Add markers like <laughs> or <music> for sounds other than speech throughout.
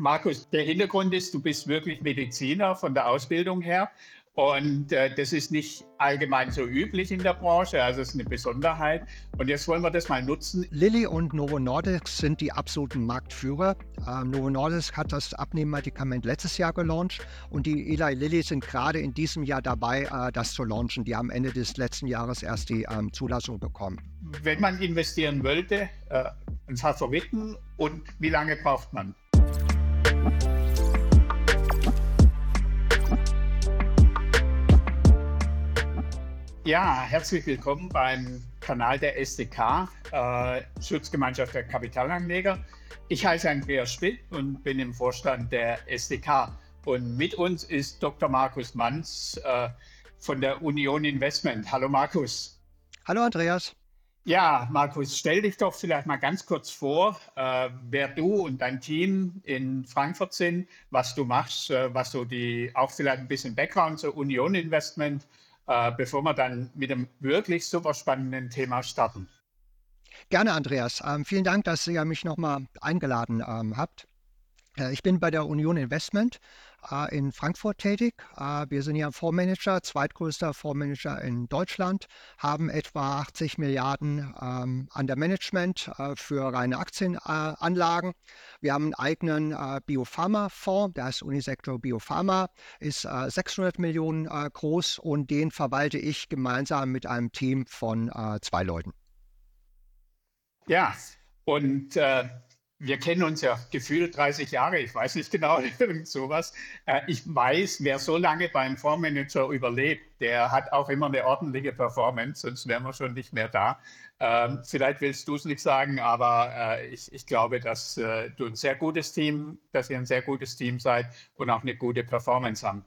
Markus, der Hintergrund ist, du bist wirklich Mediziner von der Ausbildung her. Und äh, das ist nicht allgemein so üblich in der Branche, also es ist eine Besonderheit. Und jetzt wollen wir das mal nutzen. Lilly und Novo Nordisk sind die absoluten Marktführer. Äh, Novo Nordisk hat das Abnehmmedikament letztes Jahr gelauncht und die Eli Lilly sind gerade in diesem Jahr dabei, äh, das zu launchen. Die haben Ende des letzten Jahres erst die ähm, Zulassung bekommen. Wenn man investieren wollte, äh, ein Favoriten und wie lange braucht man? Ja, herzlich willkommen beim Kanal der SDK, äh, Schutzgemeinschaft der Kapitalanleger. Ich heiße Andreas Schmidt und bin im Vorstand der SDK. Und mit uns ist Dr. Markus Manz äh, von der Union Investment. Hallo Markus. Hallo Andreas. Ja, Markus, stell dich doch vielleicht mal ganz kurz vor, äh, wer du und dein Team in Frankfurt sind, was du machst, äh, was so die, auch vielleicht ein bisschen Background zur Union Investment äh, bevor wir dann mit einem wirklich super spannenden Thema starten. Gerne, Andreas. Ähm, vielen Dank, dass ihr mich nochmal eingeladen ähm, habt. Äh, ich bin bei der Union Investment in Frankfurt tätig. Äh, wir sind ja Fondsmanager, zweitgrößter Fondsmanager in Deutschland, haben etwa 80 Milliarden ähm, an der Management für reine Aktienanlagen. Wir haben einen eigenen Biopharma-Fonds, der heißt Unisektor Biopharma, ist 600 Millionen groß und den verwalte ich gemeinsam mit einem Team von zwei Leuten. Ja, und äh, wir kennen uns ja gefühlt 30 Jahre, ich weiß nicht genau, <laughs> irgend sowas. Äh, ich weiß, wer so lange beim Fondsmanager überlebt, der hat auch immer eine ordentliche Performance, sonst wären wir schon nicht mehr da. Ähm, vielleicht willst du es nicht sagen, aber äh, ich, ich, glaube, dass äh, du ein sehr gutes Team, dass ihr ein sehr gutes Team seid und auch eine gute Performance haben.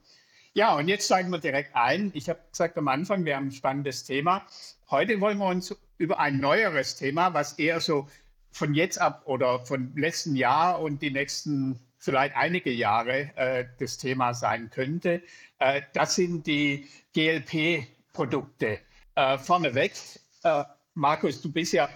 Ja, und jetzt steigen wir direkt ein. Ich habe gesagt am Anfang, wir haben ein spannendes Thema. Heute wollen wir uns über ein neueres Thema, was eher so von jetzt ab oder von letzten Jahr und die nächsten vielleicht einige Jahre äh, das Thema sein könnte. Äh, das sind die GLP-Produkte. Äh, vorneweg, äh, Markus, du bist ja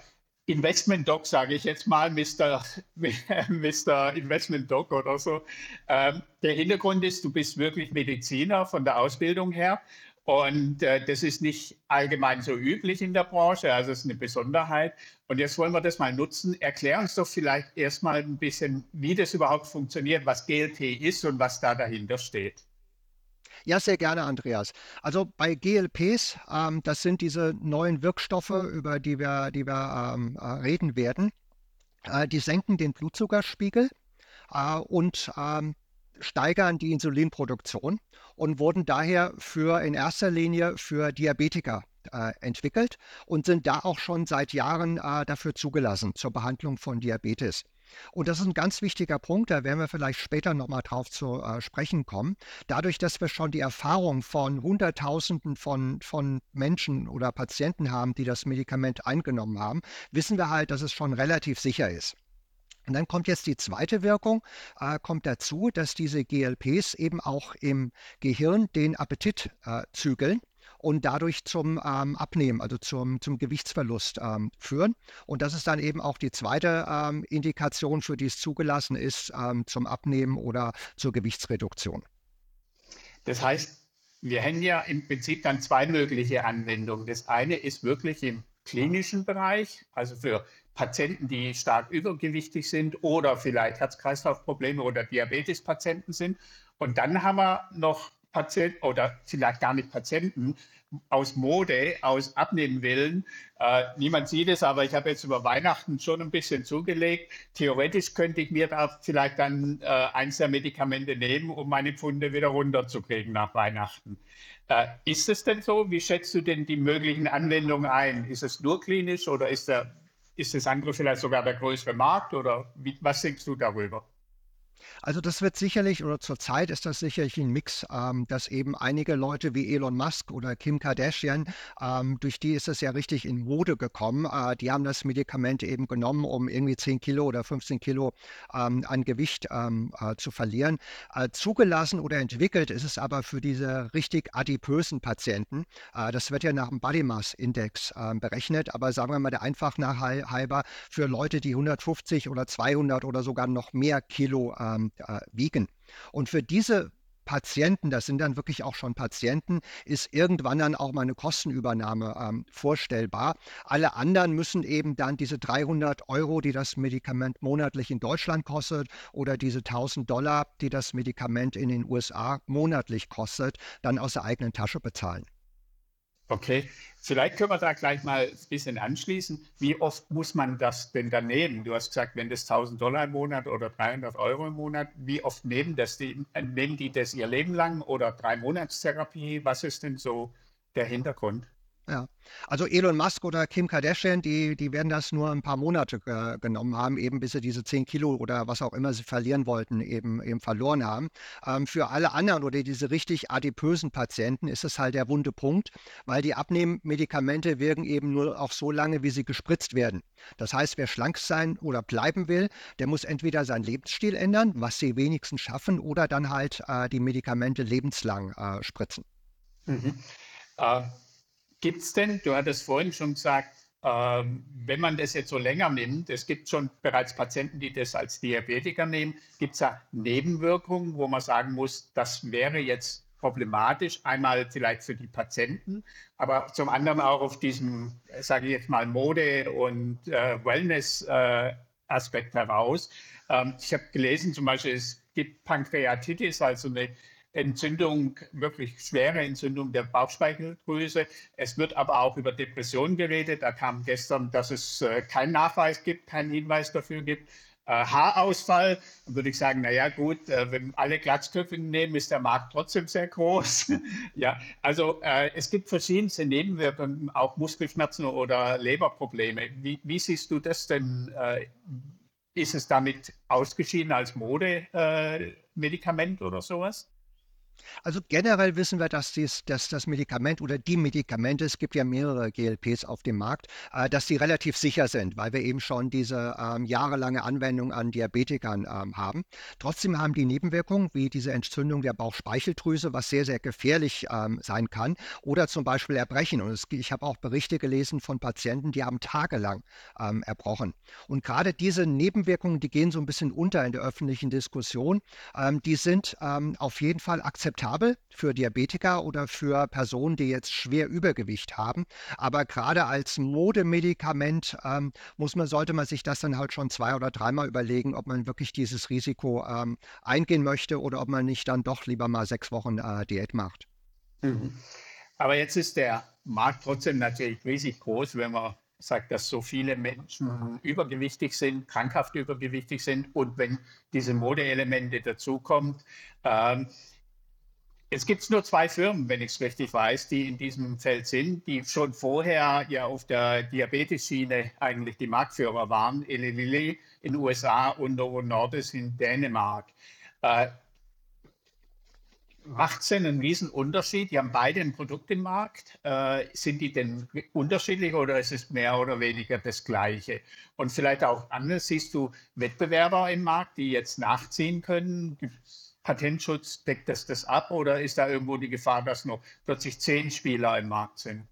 Investment Doc, sage ich jetzt mal, Mr. <laughs> Mr. Investment Doc oder so. Ähm, der Hintergrund ist, du bist wirklich Mediziner von der Ausbildung her und äh, das ist nicht allgemein so üblich in der Branche, also es ist eine Besonderheit. Und jetzt wollen wir das mal nutzen. Erklär uns doch vielleicht erstmal ein bisschen, wie das überhaupt funktioniert, was GLP ist und was da dahinter steht. Ja, sehr gerne, Andreas. Also bei GLPs, ähm, das sind diese neuen Wirkstoffe, über die wir, die wir ähm, äh, reden werden. Äh, die senken den Blutzuckerspiegel äh, und ähm, steigern die Insulinproduktion und wurden daher für in erster Linie für Diabetiker äh, entwickelt und sind da auch schon seit Jahren äh, dafür zugelassen zur Behandlung von Diabetes. Und das ist ein ganz wichtiger Punkt, da werden wir vielleicht später nochmal drauf zu äh, sprechen kommen. Dadurch, dass wir schon die Erfahrung von Hunderttausenden von, von Menschen oder Patienten haben, die das Medikament eingenommen haben, wissen wir halt, dass es schon relativ sicher ist. Und dann kommt jetzt die zweite Wirkung, äh, kommt dazu, dass diese GLPs eben auch im Gehirn den Appetit äh, zügeln und dadurch zum ähm, Abnehmen, also zum, zum Gewichtsverlust ähm, führen. Und das ist dann eben auch die zweite ähm, Indikation, für die es zugelassen ist, ähm, zum Abnehmen oder zur Gewichtsreduktion. Das heißt, wir haben ja im Prinzip dann zwei mögliche Anwendungen. Das eine ist wirklich im klinischen Bereich, also für Patienten, die stark übergewichtig sind oder vielleicht Herz-Kreislauf-Probleme oder Diabetes-Patienten sind. Und dann haben wir noch Patienten oder vielleicht gar nicht Patienten aus Mode, aus Abnehmenwillen. Äh, niemand sieht es, aber ich habe jetzt über Weihnachten schon ein bisschen zugelegt. Theoretisch könnte ich mir da vielleicht dann äh, eins der Medikamente nehmen, um meine Pfunde wieder runterzukriegen nach Weihnachten. Äh, ist es denn so? Wie schätzt du denn die möglichen Anwendungen ein? Ist es nur klinisch oder ist der ist das andere vielleicht sogar der größere Markt oder wie, was denkst du darüber? Also das wird sicherlich, oder zurzeit ist das sicherlich ein Mix, ähm, dass eben einige Leute wie Elon Musk oder Kim Kardashian, ähm, durch die ist es ja richtig in Mode gekommen, äh, die haben das Medikament eben genommen, um irgendwie 10 Kilo oder 15 Kilo ähm, an Gewicht ähm, äh, zu verlieren. Äh, zugelassen oder entwickelt ist es aber für diese richtig adipösen Patienten. Äh, das wird ja nach dem Body Mass Index ähm, berechnet, aber sagen wir mal der einfach nach halber für Leute, die 150 oder 200 oder sogar noch mehr Kilo äh, ähm, äh, wiegen. Und für diese Patienten, das sind dann wirklich auch schon Patienten, ist irgendwann dann auch mal eine Kostenübernahme ähm, vorstellbar. Alle anderen müssen eben dann diese 300 Euro, die das Medikament monatlich in Deutschland kostet, oder diese 1000 Dollar, die das Medikament in den USA monatlich kostet, dann aus der eigenen Tasche bezahlen. Okay, vielleicht können wir da gleich mal ein bisschen anschließen. Wie oft muss man das denn dann nehmen? Du hast gesagt, wenn das 1000 Dollar im Monat oder 300 Euro im Monat, wie oft nehmen, das die, nehmen die das ihr Leben lang oder drei Monatstherapie? Was ist denn so der Hintergrund? Ja, also Elon Musk oder Kim Kardashian, die, die werden das nur ein paar Monate äh, genommen haben, eben bis sie diese 10 Kilo oder was auch immer sie verlieren wollten, eben, eben verloren haben. Ähm, für alle anderen oder diese richtig adipösen Patienten ist es halt der wunde Punkt, weil die Abnehmmedikamente wirken eben nur auch so lange, wie sie gespritzt werden. Das heißt, wer schlank sein oder bleiben will, der muss entweder seinen Lebensstil ändern, was sie wenigstens schaffen, oder dann halt äh, die Medikamente lebenslang äh, spritzen. Mhm. Uh Gibt es denn, du hattest vorhin schon gesagt, ähm, wenn man das jetzt so länger nimmt, es gibt schon bereits Patienten, die das als Diabetiker nehmen, gibt es da Nebenwirkungen, wo man sagen muss, das wäre jetzt problematisch, einmal vielleicht für die Patienten, aber zum anderen auch auf diesem, sage ich jetzt mal, Mode- und äh, Wellness-Aspekt äh, heraus. Ähm, ich habe gelesen, zum Beispiel, es gibt Pankreatitis, also eine Entzündung, wirklich schwere Entzündung der Bauchspeicheldrüse. Es wird aber auch über Depressionen geredet. Da kam gestern, dass es äh, keinen Nachweis gibt, keinen Hinweis dafür gibt. Äh, Haarausfall, dann würde ich sagen, naja gut, äh, wenn alle Glatzköpfe nehmen, ist der Markt trotzdem sehr groß. <laughs> ja, also äh, es gibt verschiedenste Nebenwirkungen, auch Muskelschmerzen oder Leberprobleme. Wie, wie siehst du das denn? Äh, ist es damit ausgeschieden als Modemedikament oder sowas? Also generell wissen wir, dass, dies, dass das Medikament oder die Medikamente, es gibt ja mehrere GLPs auf dem Markt, äh, dass die relativ sicher sind, weil wir eben schon diese ähm, jahrelange Anwendung an Diabetikern ähm, haben. Trotzdem haben die Nebenwirkungen wie diese Entzündung der Bauchspeicheldrüse, was sehr, sehr gefährlich ähm, sein kann, oder zum Beispiel Erbrechen. Und es, ich habe auch Berichte gelesen von Patienten, die haben tagelang ähm, erbrochen. Und gerade diese Nebenwirkungen, die gehen so ein bisschen unter in der öffentlichen Diskussion, ähm, die sind ähm, auf jeden Fall akzeptiert akzeptabel für Diabetiker oder für Personen, die jetzt schwer Übergewicht haben. Aber gerade als Modemedikament ähm, muss man, sollte man sich das dann halt schon zwei oder dreimal überlegen, ob man wirklich dieses Risiko ähm, eingehen möchte oder ob man nicht dann doch lieber mal sechs Wochen äh, Diät macht. Mhm. Aber jetzt ist der Markt trotzdem natürlich riesig groß, wenn man sagt, dass so viele Menschen übergewichtig sind, krankhaft übergewichtig sind und wenn diese Modeelemente dazukommen. Ähm, es gibt nur zwei Firmen, wenn ich es richtig weiß, die in diesem Feld sind, die schon vorher ja auf der Diabetes-Schiene eigentlich die Marktführer waren. Eli Lilly in den USA und Novo Nordisk in Dänemark. Äh, Macht es einen riesen Unterschied? Die haben beide ein Produkt im Markt. Äh, sind die denn unterschiedlich oder ist es mehr oder weniger das Gleiche? Und vielleicht auch anders, siehst du Wettbewerber im Markt, die jetzt nachziehen können? Patentschutz, deckt das das ab oder ist da irgendwo die Gefahr, dass noch plötzlich zehn Spieler im Markt sind?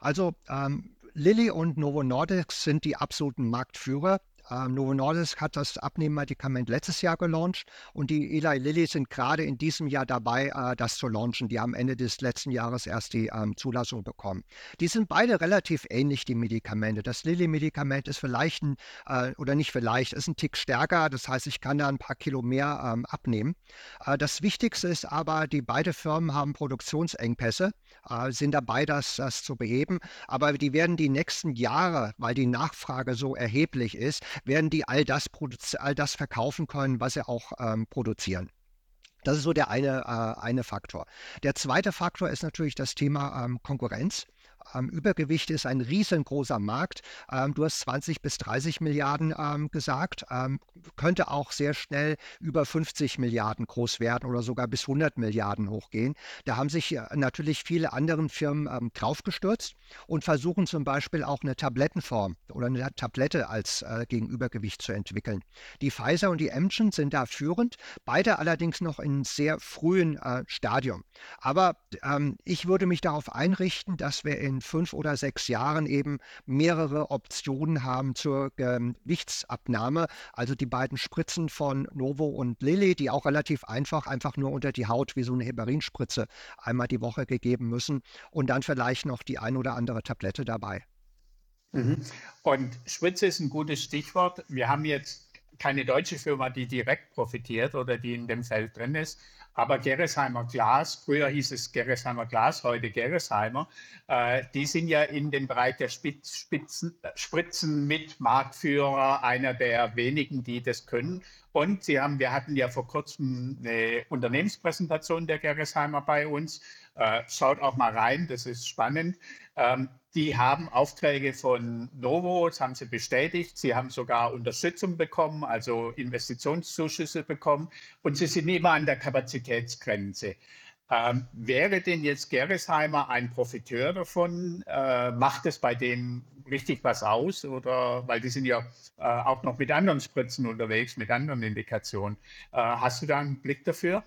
Also ähm, Lilly und Novo Nordisk sind die absoluten Marktführer äh, Novo Nordisk hat das Abnehmmedikament letztes Jahr gelauncht und die Eli Lilly sind gerade in diesem Jahr dabei, äh, das zu launchen. Die haben Ende des letzten Jahres erst die ähm, Zulassung bekommen. Die sind beide relativ ähnlich, die Medikamente. Das Lilly-Medikament ist vielleicht ein, äh, oder nicht vielleicht, ist ein Tick stärker. Das heißt, ich kann da ein paar Kilo mehr ähm, abnehmen. Äh, das Wichtigste ist aber, die beide Firmen haben Produktionsengpässe, äh, sind dabei, das, das zu beheben. Aber die werden die nächsten Jahre, weil die Nachfrage so erheblich ist, werden die all das, all das verkaufen können, was sie auch ähm, produzieren. Das ist so der eine, äh, eine Faktor. Der zweite Faktor ist natürlich das Thema ähm, Konkurrenz. Ähm, Übergewicht ist ein riesengroßer Markt. Ähm, du hast 20 bis 30 Milliarden ähm, gesagt, ähm, könnte auch sehr schnell über 50 Milliarden groß werden oder sogar bis 100 Milliarden hochgehen. Da haben sich äh, natürlich viele andere Firmen ähm, draufgestürzt und versuchen zum Beispiel auch eine Tablettenform oder eine Tablette als äh, gegen zu entwickeln. Die Pfizer und die Amgen sind da führend, beide allerdings noch in sehr frühen äh, Stadium. Aber ähm, ich würde mich darauf einrichten, dass wir in in fünf oder sechs Jahren eben mehrere Optionen haben zur ähm, Gewichtsabnahme. Also die beiden Spritzen von Novo und Lilly, die auch relativ einfach, einfach nur unter die Haut wie so eine Heparinspritze einmal die Woche gegeben müssen und dann vielleicht noch die ein oder andere Tablette dabei. Mhm. Und Spritze ist ein gutes Stichwort. Wir haben jetzt keine deutsche Firma, die direkt profitiert oder die in dem Feld drin ist. Aber Gerresheimer Glas, früher hieß es Gerresheimer Glas, heute Gerresheimer, äh, die sind ja in den Bereich der Spitz, Spitzen, Spritzen mit Marktführer, einer der wenigen, die das können. Und sie haben, wir hatten ja vor kurzem eine Unternehmenspräsentation der Gerresheimer bei uns. Äh, schaut auch mal rein, das ist spannend. Ähm, die haben Aufträge von Novo, das haben sie bestätigt. Sie haben sogar Unterstützung bekommen, also Investitionszuschüsse bekommen. Und sie sind immer an der Kapazitätsgrenze. Ähm, wäre denn jetzt Gerresheimer ein Profiteur davon? Äh, macht es bei denen richtig was aus? Oder weil die sind ja äh, auch noch mit anderen Spritzen unterwegs, mit anderen Indikationen. Äh, hast du da einen Blick dafür?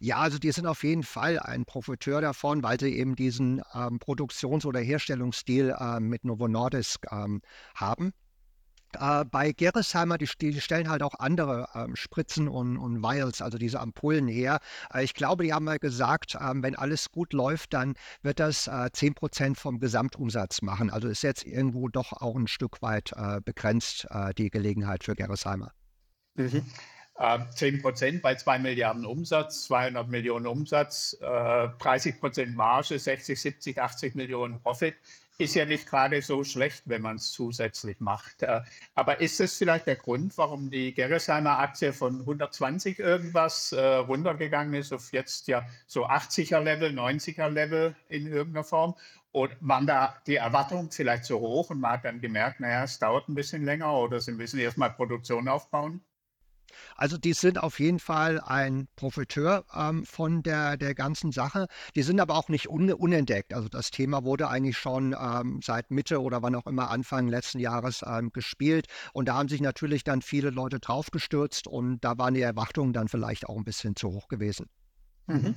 Ja, also die sind auf jeden Fall ein Profiteur davon, weil sie eben diesen ähm, Produktions- oder Herstellungsstil äh, mit Novo Nordisk ähm, haben. Äh, bei Gerresheimer, die, die, stellen halt auch andere ähm, Spritzen und, und Vials, also diese Ampullen her. Äh, ich glaube, die haben mal gesagt, ähm, wenn alles gut läuft, dann wird das äh, 10% vom Gesamtumsatz machen. Also ist jetzt irgendwo doch auch ein Stück weit äh, begrenzt, äh, die Gelegenheit für Gerresheimer. Mhm. 10 Prozent bei 2 Milliarden Umsatz, 200 Millionen Umsatz, 30 Prozent Marge, 60, 70, 80 Millionen Profit. Ist ja nicht gerade so schlecht, wenn man es zusätzlich macht. Äh, aber ist das vielleicht der Grund, warum die Gerresheimer Aktie von 120 irgendwas äh, runtergegangen ist auf jetzt ja so 80er Level, 90er Level in irgendeiner Form? Und waren da die Erwartungen vielleicht so hoch und man hat dann gemerkt, naja, es dauert ein bisschen länger oder sie müssen erstmal Produktion aufbauen? Also die sind auf jeden Fall ein Profiteur ähm, von der, der ganzen Sache. Die sind aber auch nicht un unentdeckt. Also das Thema wurde eigentlich schon ähm, seit Mitte oder wann auch immer Anfang letzten Jahres ähm, gespielt. Und da haben sich natürlich dann viele Leute draufgestürzt und da waren die Erwartungen dann vielleicht auch ein bisschen zu hoch gewesen. Mhm.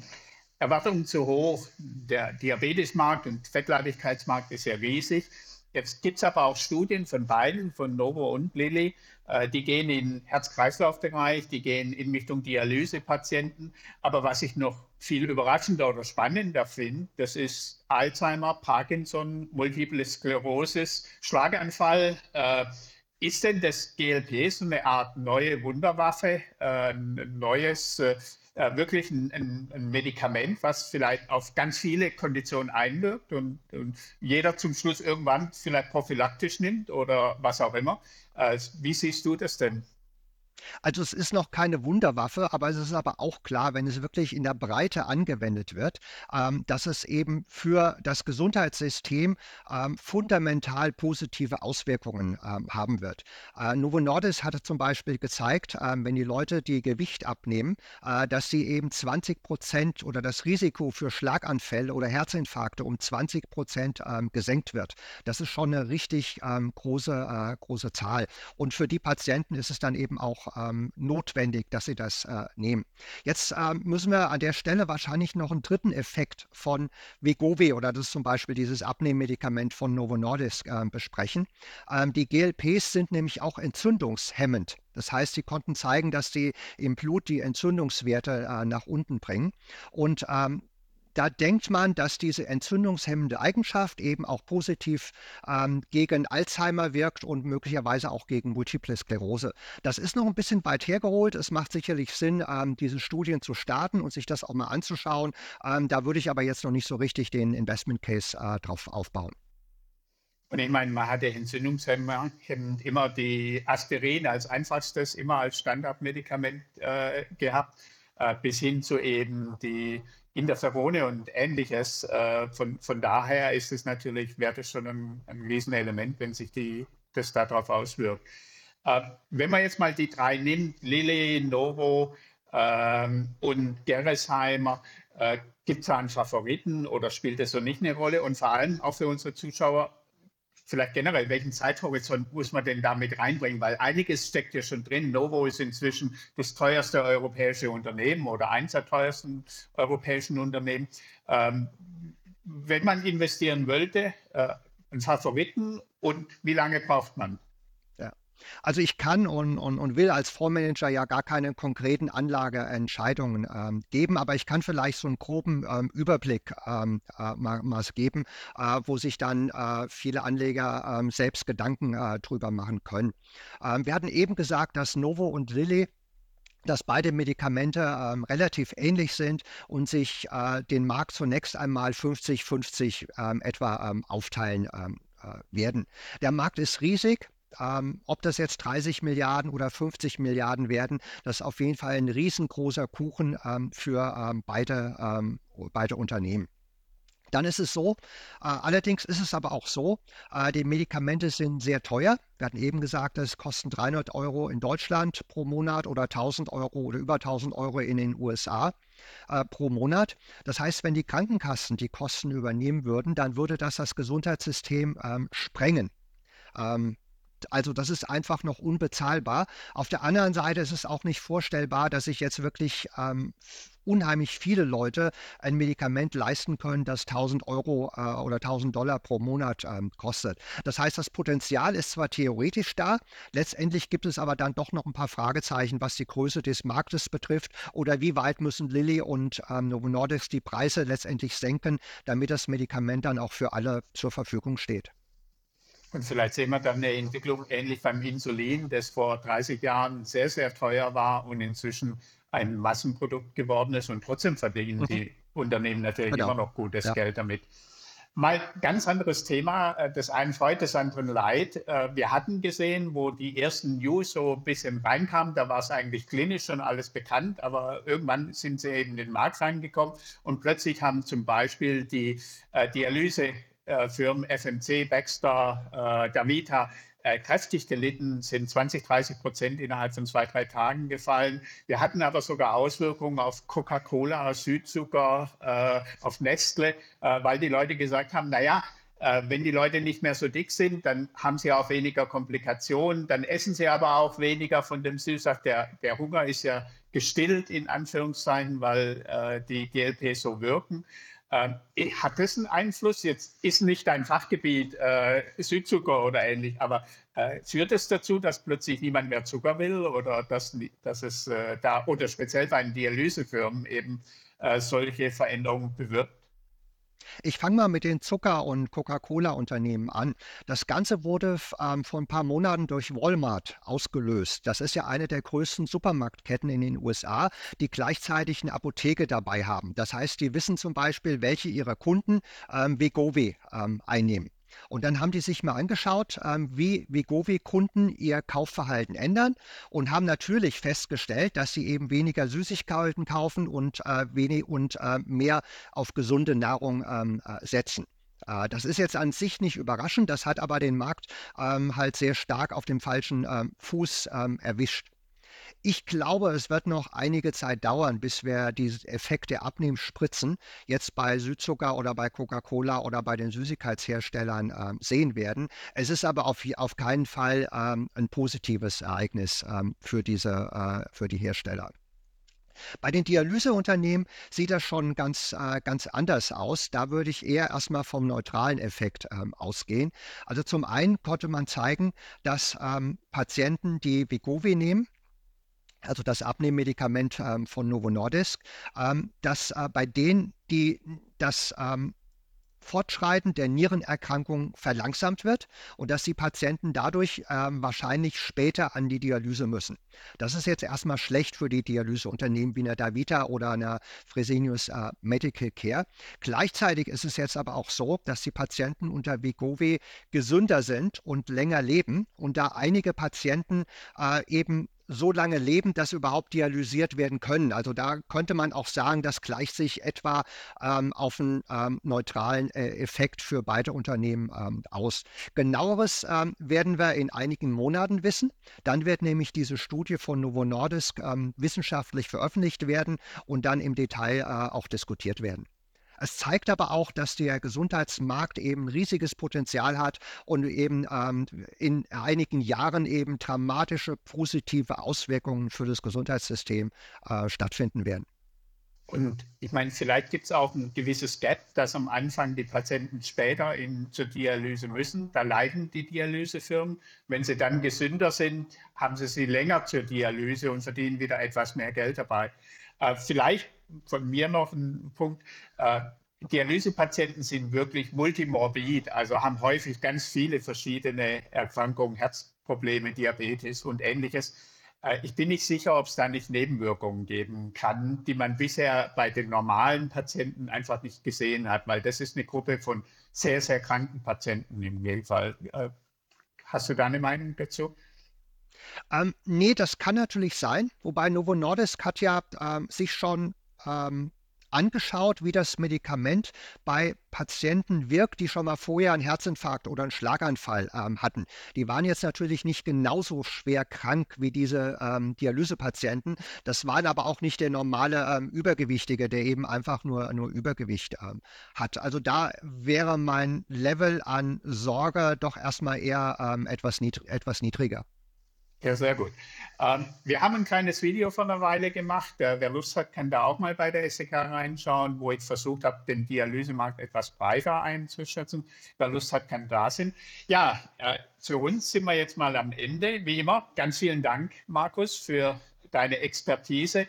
Erwartungen zu hoch. Der Diabetesmarkt und Fettleibigkeitsmarkt ist ja riesig. Jetzt gibt es aber auch Studien von beiden, von Novo und Lilly, äh, die gehen in Herz-Kreislauf-Bereich, die gehen in Richtung Dialysepatienten. Aber was ich noch viel überraschender oder spannender finde, das ist Alzheimer, Parkinson, Multiple Sklerosis, Schlaganfall. Äh, ist denn das GLP so eine Art neue Wunderwaffe, äh, ein neues äh, wirklich ein, ein, ein, Medikament, was vielleicht auf ganz viele Konditionen einwirkt und, und, jeder zum Schluss irgendwann vielleicht prophylaktisch nimmt oder was auch immer. Äh, wie siehst du das denn? Also es ist noch keine Wunderwaffe, aber es ist aber auch klar, wenn es wirklich in der Breite angewendet wird, ähm, dass es eben für das Gesundheitssystem ähm, fundamental positive Auswirkungen ähm, haben wird. Äh, Novo Nordisk hatte zum Beispiel gezeigt, ähm, wenn die Leute die Gewicht abnehmen, äh, dass sie eben 20 Prozent oder das Risiko für Schlaganfälle oder Herzinfarkte um 20 Prozent ähm, gesenkt wird. Das ist schon eine richtig ähm, große, äh, große Zahl. Und für die Patienten ist es dann eben auch ähm, notwendig, dass sie das äh, nehmen. Jetzt ähm, müssen wir an der Stelle wahrscheinlich noch einen dritten Effekt von Wegovy oder das ist zum Beispiel dieses Abnehmmedikament von Novo Nordisk äh, besprechen. Ähm, die GLPs sind nämlich auch entzündungshemmend. Das heißt, sie konnten zeigen, dass sie im Blut die Entzündungswerte äh, nach unten bringen. Und ähm, da denkt man, dass diese entzündungshemmende Eigenschaft eben auch positiv ähm, gegen Alzheimer wirkt und möglicherweise auch gegen Multiple Sklerose. Das ist noch ein bisschen weit hergeholt. Es macht sicherlich Sinn, ähm, diese Studien zu starten und sich das auch mal anzuschauen. Ähm, da würde ich aber jetzt noch nicht so richtig den Investment Case äh, drauf aufbauen. Und ich meine, man hatte Entzündungshemmer immer die Aspirin als einfachstes, immer als Standardmedikament äh, gehabt, äh, bis hin zu eben die Interferone und ähnliches. Äh, von, von daher ist es natürlich, wäre das schon ein, ein Riesenelement, wenn sich die, das darauf auswirkt. Äh, wenn man jetzt mal die drei nimmt, Lilly, Novo ähm, und Gerresheimer, äh, gibt es da einen Favoriten oder spielt das so nicht eine Rolle? Und vor allem auch für unsere Zuschauer, vielleicht generell, welchen Zeithorizont muss man denn damit reinbringen? Weil einiges steckt ja schon drin. Novo ist inzwischen das teuerste europäische Unternehmen oder eins der teuersten europäischen Unternehmen. Ähm, wenn man investieren wollte, äh, einen Favoriten und wie lange braucht man? Also ich kann und, und, und will als Fondsmanager ja gar keine konkreten Anlageentscheidungen ähm, geben, aber ich kann vielleicht so einen groben ähm, Überblick ähm, äh, mal, mal, geben, äh, wo sich dann äh, viele Anleger ähm, selbst Gedanken äh, drüber machen können. Ähm, wir hatten eben gesagt, dass Novo und Lilly dass beide Medikamente ähm, relativ ähnlich sind und sich äh, den Markt zunächst einmal 50-50 ähm, etwa ähm, aufteilen ähm, äh, werden. Der Markt ist riesig. Ähm, ob das jetzt 30 Milliarden oder 50 Milliarden werden, das ist auf jeden Fall ein riesengroßer Kuchen ähm, für ähm, beide, ähm, beide Unternehmen. Dann ist es so, äh, allerdings ist es aber auch so, äh, die Medikamente sind sehr teuer. Wir hatten eben gesagt, es kosten 300 Euro in Deutschland pro Monat oder 1000 Euro oder über 1000 Euro in den USA äh, pro Monat. Das heißt, wenn die Krankenkassen die Kosten übernehmen würden, dann würde das das Gesundheitssystem ähm, sprengen. Ähm, also das ist einfach noch unbezahlbar. Auf der anderen Seite ist es auch nicht vorstellbar, dass sich jetzt wirklich ähm, unheimlich viele Leute ein Medikament leisten können, das 1000 Euro äh, oder 1000 Dollar pro Monat ähm, kostet. Das heißt, das Potenzial ist zwar theoretisch da, letztendlich gibt es aber dann doch noch ein paar Fragezeichen, was die Größe des Marktes betrifft oder wie weit müssen Lilly und ähm, Novo Nordisk die Preise letztendlich senken, damit das Medikament dann auch für alle zur Verfügung steht. Und vielleicht sehen wir dann eine Entwicklung ähnlich beim Insulin, das vor 30 Jahren sehr, sehr teuer war und inzwischen ein Massenprodukt geworden ist. Und trotzdem verdienen mhm. die Unternehmen natürlich genau. immer noch gutes ja. Geld damit. Mal ganz anderes Thema. Äh, das einen freut, das andere leid. Äh, wir hatten gesehen, wo die ersten News so ein bisschen reinkamen, da war es eigentlich klinisch schon alles bekannt, aber irgendwann sind sie eben in den Markt reingekommen und plötzlich haben zum Beispiel die äh, Dialyse Firmen FMC, Baxter, äh, Davita äh, kräftig gelitten, sind 20, 30 Prozent innerhalb von zwei, drei Tagen gefallen. Wir hatten aber sogar Auswirkungen auf Coca-Cola, Südzucker, äh, auf Nestle, äh, weil die Leute gesagt haben, naja, äh, wenn die Leute nicht mehr so dick sind, dann haben sie auch weniger Komplikationen, dann essen sie aber auch weniger von dem Süßsaft. Der, der Hunger ist ja gestillt, in Anführungszeichen, weil äh, die GLP so wirken. Ähm, hat das einen Einfluss? Jetzt ist nicht dein Fachgebiet äh, Südzucker oder ähnlich, aber äh, führt es dazu, dass plötzlich niemand mehr Zucker will oder dass, dass es äh, da oder speziell bei den Dialysefirmen eben äh, solche Veränderungen bewirkt? Ich fange mal mit den Zucker- und Coca-Cola-Unternehmen an. Das Ganze wurde ähm, vor ein paar Monaten durch Walmart ausgelöst. Das ist ja eine der größten Supermarktketten in den USA, die gleichzeitig eine Apotheke dabei haben. Das heißt, die wissen zum Beispiel, welche ihrer Kunden ähm, Wegovy ähm, einnehmen. Und dann haben die sich mal angeschaut, ähm, wie Vegovi-Kunden ihr Kaufverhalten ändern und haben natürlich festgestellt, dass sie eben weniger Süßigkeiten kaufen und, äh, wenig, und äh, mehr auf gesunde Nahrung ähm, äh, setzen. Äh, das ist jetzt an sich nicht überraschend, das hat aber den Markt ähm, halt sehr stark auf dem falschen ähm, Fuß ähm, erwischt. Ich glaube, es wird noch einige Zeit dauern, bis wir diese Effekte Abnehmspritzen jetzt bei Südzucker oder bei Coca-Cola oder bei den Süßigkeitsherstellern äh, sehen werden. Es ist aber auf, auf keinen Fall ähm, ein positives Ereignis ähm, für, diese, äh, für die Hersteller. Bei den Dialyseunternehmen sieht das schon ganz, äh, ganz anders aus. Da würde ich eher erstmal vom neutralen Effekt ähm, ausgehen. Also zum einen konnte man zeigen, dass ähm, Patienten, die Vigovi nehmen, also das Abnehmmedikament ähm, von Novo Nordisk, ähm, dass äh, bei denen, die das ähm, Fortschreiten der Nierenerkrankung verlangsamt wird und dass die Patienten dadurch ähm, wahrscheinlich später an die Dialyse müssen. Das ist jetzt erstmal schlecht für die Dialyseunternehmen wie eine Davita oder eine Fresenius äh, Medical Care. Gleichzeitig ist es jetzt aber auch so, dass die Patienten unter Vigovi gesünder sind und länger leben und da einige Patienten äh, eben so lange leben, dass überhaupt dialysiert werden können. Also da könnte man auch sagen, das gleicht sich etwa ähm, auf einen ähm, neutralen äh, Effekt für beide Unternehmen ähm, aus. Genaueres ähm, werden wir in einigen Monaten wissen. Dann wird nämlich diese Studie von Novo Nordisk ähm, wissenschaftlich veröffentlicht werden und dann im Detail äh, auch diskutiert werden. Es zeigt aber auch, dass der Gesundheitsmarkt eben riesiges Potenzial hat und eben ähm, in einigen Jahren eben dramatische positive Auswirkungen für das Gesundheitssystem äh, stattfinden werden. Und ich meine, vielleicht gibt es auch ein gewisses Gap, dass am Anfang die Patienten später in, zur Dialyse müssen. Da leiden die Dialysefirmen. Wenn sie dann gesünder sind, haben sie sie länger zur Dialyse und verdienen wieder etwas mehr Geld dabei. Äh, vielleicht von mir noch ein Punkt. Äh, Dialysepatienten sind wirklich multimorbid, also haben häufig ganz viele verschiedene Erkrankungen, Herzprobleme, Diabetes und ähnliches. Äh, ich bin nicht sicher, ob es da nicht Nebenwirkungen geben kann, die man bisher bei den normalen Patienten einfach nicht gesehen hat, weil das ist eine Gruppe von sehr, sehr kranken Patienten im Regelfall. Hast du da eine Meinung dazu? Ähm, nee, das kann natürlich sein, wobei Novo Nordisk hat ja ähm, sich schon ähm, angeschaut, wie das Medikament bei Patienten wirkt, die schon mal vorher einen Herzinfarkt oder einen Schlaganfall ähm, hatten. Die waren jetzt natürlich nicht genauso schwer krank wie diese ähm, Dialysepatienten. Das waren aber auch nicht der normale ähm, Übergewichtige, der eben einfach nur, nur Übergewicht ähm, hat. Also da wäre mein Level an Sorge doch erstmal eher ähm, etwas, niedrig, etwas niedriger. Ja, sehr gut. Ähm, wir haben ein kleines Video vor einer Weile gemacht. Wer, wer Lust hat, kann da auch mal bei der SDK reinschauen, wo ich versucht habe, den Dialysemarkt etwas breiter einzuschätzen. Wer Lust hat, kann da sein. Ja, äh, zu uns sind wir jetzt mal am Ende. Wie immer, ganz vielen Dank, Markus, für deine Expertise.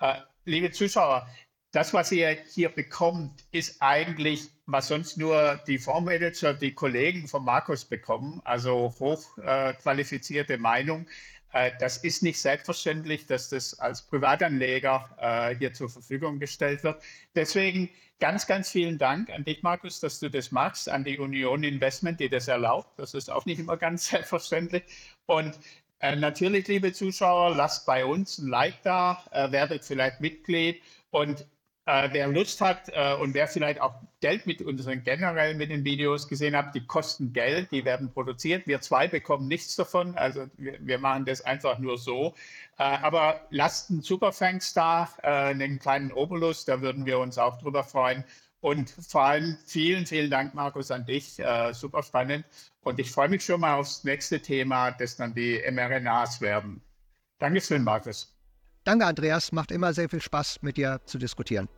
Äh, liebe Zuschauer, das, was ihr hier bekommt, ist eigentlich, was sonst nur die Fondsmanager, die Kollegen von Markus bekommen, also hochqualifizierte äh, Meinung. Äh, das ist nicht selbstverständlich, dass das als Privatanleger äh, hier zur Verfügung gestellt wird. Deswegen ganz, ganz vielen Dank an dich, Markus, dass du das machst, an die Union Investment, die das erlaubt. Das ist auch nicht immer ganz <laughs> selbstverständlich. Und äh, natürlich, liebe Zuschauer, lasst bei uns ein Like da, äh, werdet vielleicht Mitglied und äh, wer Lust hat äh, und wer vielleicht auch Geld mit unseren generell mit den Videos gesehen hat, die kosten Geld, die werden produziert. Wir zwei bekommen nichts davon, also wir, wir machen das einfach nur so. Äh, aber lasst einen Superfangs da, äh, einen kleinen Obolus, da würden wir uns auch drüber freuen. Und vor allem vielen, vielen Dank, Markus, an dich. Äh, super spannend. Und ich freue mich schon mal aufs nächste Thema, das dann die mRNAs werden. Dankeschön, Markus. Danke, Andreas. Macht immer sehr viel Spaß, mit dir zu diskutieren.